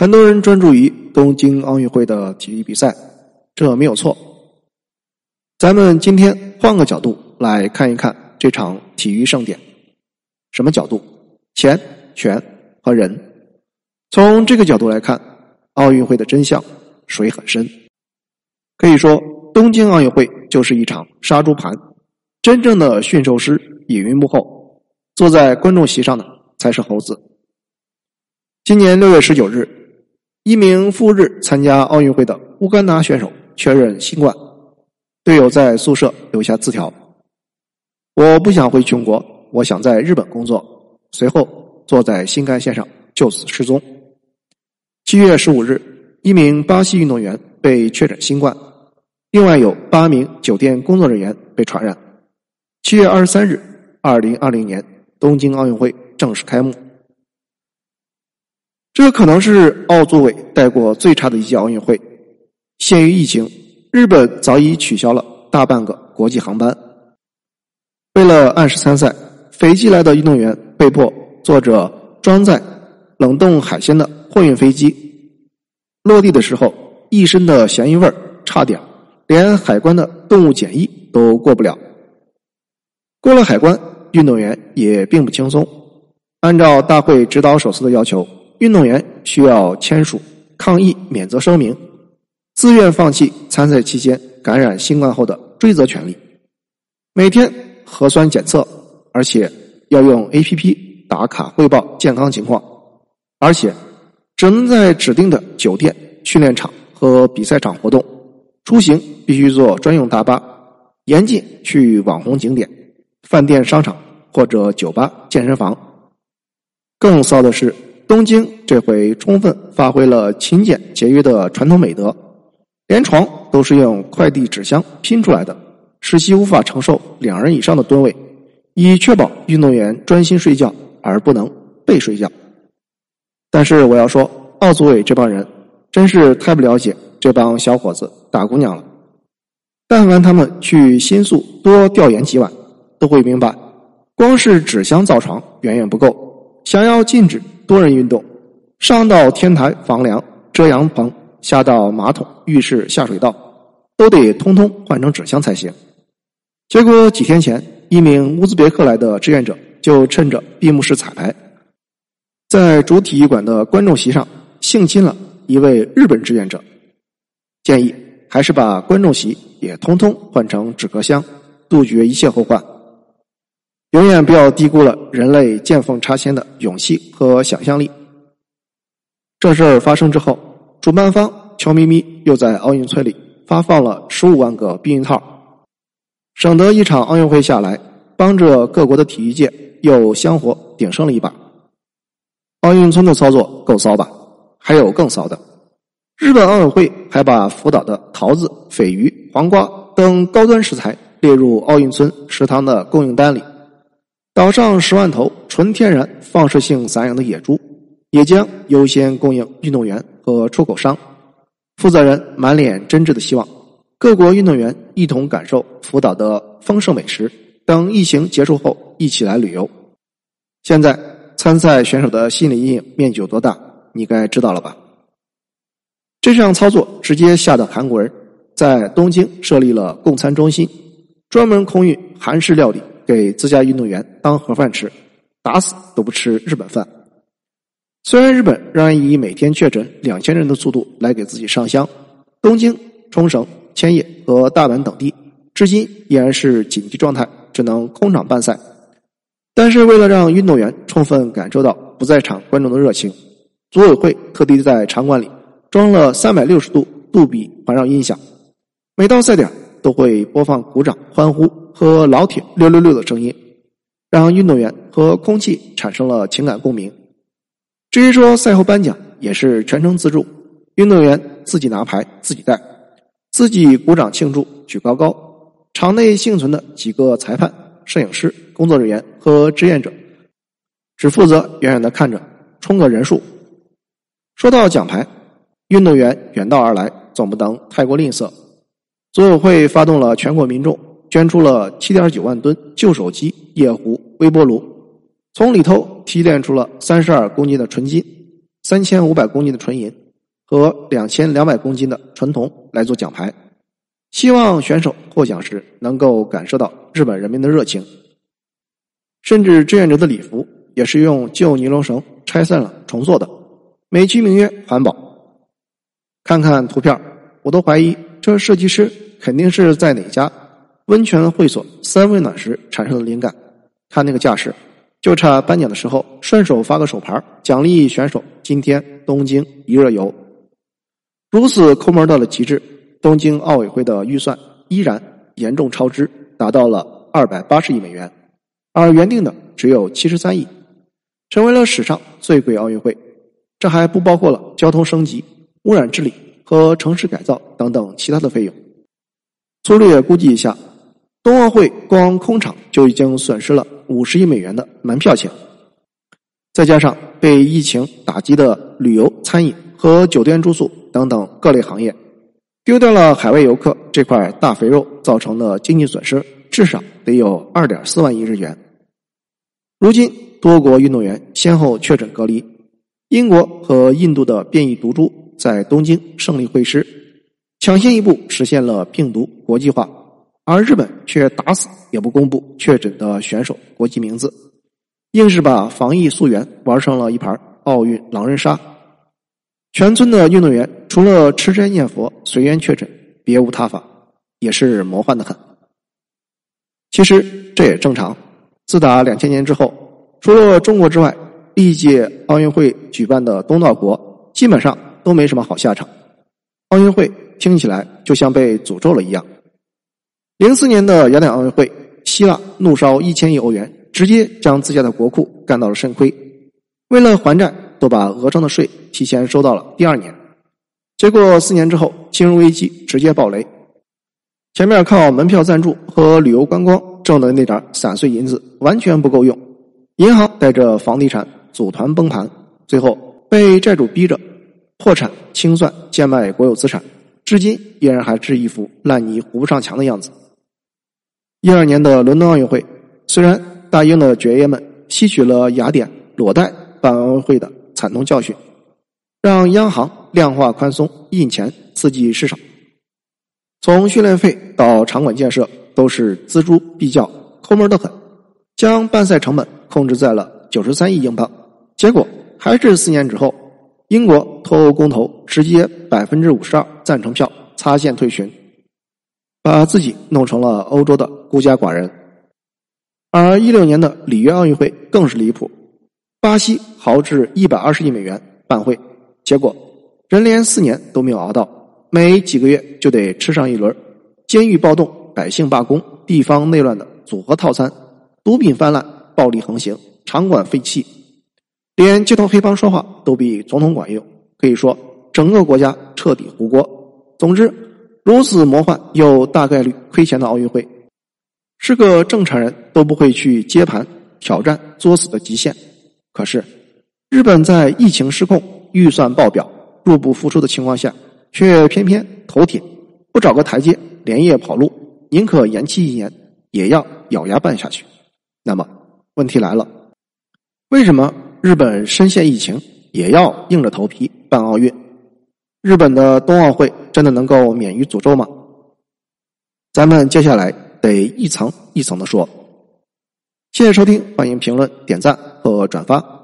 很多人专注于东京奥运会的体育比赛，这没有错。咱们今天换个角度来看一看这场体育盛典。什么角度？钱、权和人。从这个角度来看，奥运会的真相水很深。可以说，东京奥运会就是一场杀猪盘。真正的驯兽师隐于幕后，坐在观众席上的才是猴子。今年六月十九日。一名赴日参加奥运会的乌干达选手确认新冠，队友在宿舍留下字条：“我不想回穷国，我想在日本工作。”随后坐在新干线上就此失踪。七月十五日，一名巴西运动员被确诊新冠，另外有八名酒店工作人员被传染。七月二十三日，二零二零年东京奥运会正式开幕。这可能是奥组委带过最差的一届奥运会。限于疫情，日本早已取消了大半个国际航班。为了按时参赛，斐济来的运动员被迫坐着装载冷冻海鲜的货运飞机。落地的时候，一身的咸鱼味儿，差点连海关的动物检疫都过不了。过了海关，运动员也并不轻松。按照大会指导手册的要求。运动员需要签署抗议免责声明，自愿放弃参赛期间感染新冠后的追责权利。每天核酸检测，而且要用 APP 打卡汇报健康情况，而且只能在指定的酒店、训练场和比赛场活动。出行必须坐专用大巴，严禁去网红景点、饭店、商场或者酒吧、健身房。更骚的是。东京这回充分发挥了勤俭节约的传统美德，连床都是用快递纸箱拼出来的，使其无法承受两人以上的吨位，以确保运动员专心睡觉而不能被睡觉。但是我要说，奥组委这帮人真是太不了解这帮小伙子大姑娘了。但凡他们去新宿多调研几晚，都会明白，光是纸箱造床远远不够，想要禁止。多人运动，上到天台、房梁、遮阳棚，下到马桶、浴室、下水道，都得通通换成纸箱才行。结果几天前，一名乌兹别克来的志愿者就趁着闭幕式彩排，在主体育馆的观众席上性侵了一位日本志愿者。建议还是把观众席也通通换成纸壳箱，杜绝一切后患。永远不要低估了人类见缝插针的勇气和想象力。这事儿发生之后，主办方悄咪咪又在奥运村里发放了十五万个避孕套，省得一场奥运会下来，帮着各国的体育界又香火鼎盛了一把。奥运村的操作够骚吧？还有更骚的，日本奥委会还把福岛的桃子、鲱鱼、黄瓜等高端食材列入奥运村食堂的供应单里。岛上十万头纯天然放射性散养的野猪，也将优先供应运动员和出口商。负责人满脸真挚的希望各国运动员一同感受福岛的丰盛美食。等疫情结束后，一起来旅游。现在参赛选手的心理阴影面积有多大，你该知道了吧？这项操作直接吓得韩国人在东京设立了供餐中心，专门空运韩式料理。给自家运动员当盒饭吃，打死都不吃日本饭。虽然日本仍然以每天确诊两千人的速度来给自己上香，东京、冲绳、千叶和大阪等地至今依然是紧急状态，只能空场办赛。但是为了让运动员充分感受到不在场观众的热情，组委会特地在场馆里装了三百六十度杜比环绕音响，每到赛点都会播放鼓掌欢呼。和老铁六六六的声音，让运动员和空气产生了情感共鸣。至于说赛后颁奖，也是全程自助，运动员自己拿牌自己带，自己鼓掌庆祝举高高。场内幸存的几个裁判、摄影师、工作人员和志愿者，只负责远远的看着，冲个人数。说到奖牌，运动员远道而来，总不能太过吝啬。组委会发动了全国民众。捐出了七点九万吨旧手机、夜壶、微波炉，从里头提炼出了三十二公斤的纯金，三千五百公斤的纯银和两千两百公斤的纯铜来做奖牌，希望选手获奖时能够感受到日本人民的热情。甚至志愿者的礼服也是用旧尼龙绳拆散了重做的，美其名曰环保。看看图片，我都怀疑这设计师肯定是在哪家温泉会所三温暖时产生的灵感。看那个架势，就差颁奖的时候顺手发个手牌，奖励选手今天东京一日游。如此抠门到了极致，东京奥委会的预算依然严重超支，达到了二百八十亿美元。而原定的只有七十三亿，成为了史上最贵奥运会。这还不包括了交通升级、污染治理和城市改造等等其他的费用。粗略估计一下，冬奥会光空场就已经损失了五十亿美元的门票钱，再加上被疫情打击的旅游、餐饮和酒店住宿等等各类行业，丢掉了海外游客这块大肥肉造成的经济损失。至少得有二点四万亿日元。如今多国运动员先后确诊隔离，英国和印度的变异毒株在东京胜利会师，抢先一步实现了病毒国际化，而日本却打死也不公布确诊的选手国籍名字，硬是把防疫溯源玩成了一盘奥运狼人杀。全村的运动员除了吃斋念佛随缘确诊，别无他法，也是魔幻的很。其实这也正常。自打两千年之后，除了中国之外，历届奥运会举办的东道国基本上都没什么好下场。奥运会听起来就像被诅咒了一样。零四年的雅典奥运会，希腊怒烧一千亿欧元，直接将自家的国库干到了肾亏。为了还债，都把俄征的税提前收到了第二年。结果四年之后，金融危机直接爆雷。前面靠门票赞助和旅游观光挣的那点散碎银子完全不够用，银行带着房地产组团崩盘，最后被债主逼着破产清算贱卖国有资产，至今依然还是一副烂泥糊不上墙的样子。一二年的伦敦奥运会，虽然大英的爵爷们吸取了雅典裸贷办奥运会的惨痛教训，让央行量化宽松印钱刺激市场。从训练费到场馆建设都是锱铢必较，抠门的很，将办赛成本控制在了九十三亿英镑。结果还是四年之后，英国脱欧公投直接百分之五十二赞成票擦线退群，把自己弄成了欧洲的孤家寡人。而一六年的里约奥运会更是离谱，巴西豪掷一百二十亿美元办会，结果人连四年都没有熬到。每几个月就得吃上一轮监狱暴动、百姓罢工、地方内乱的组合套餐，毒品泛滥、暴力横行、场馆废弃，连街头黑帮说话都比总统管用。可以说，整个国家彻底糊锅。总之，如此魔幻又大概率亏钱的奥运会，是个正常人都不会去接盘挑战作死的极限。可是，日本在疫情失控、预算爆表、入不敷出的情况下。却偏偏头铁，不找个台阶，连夜跑路，宁可延期一年，也要咬牙办下去。那么问题来了，为什么日本深陷疫情也要硬着头皮办奥运？日本的冬奥会真的能够免于诅咒吗？咱们接下来得一层一层的说。谢谢收听，欢迎评论、点赞和转发。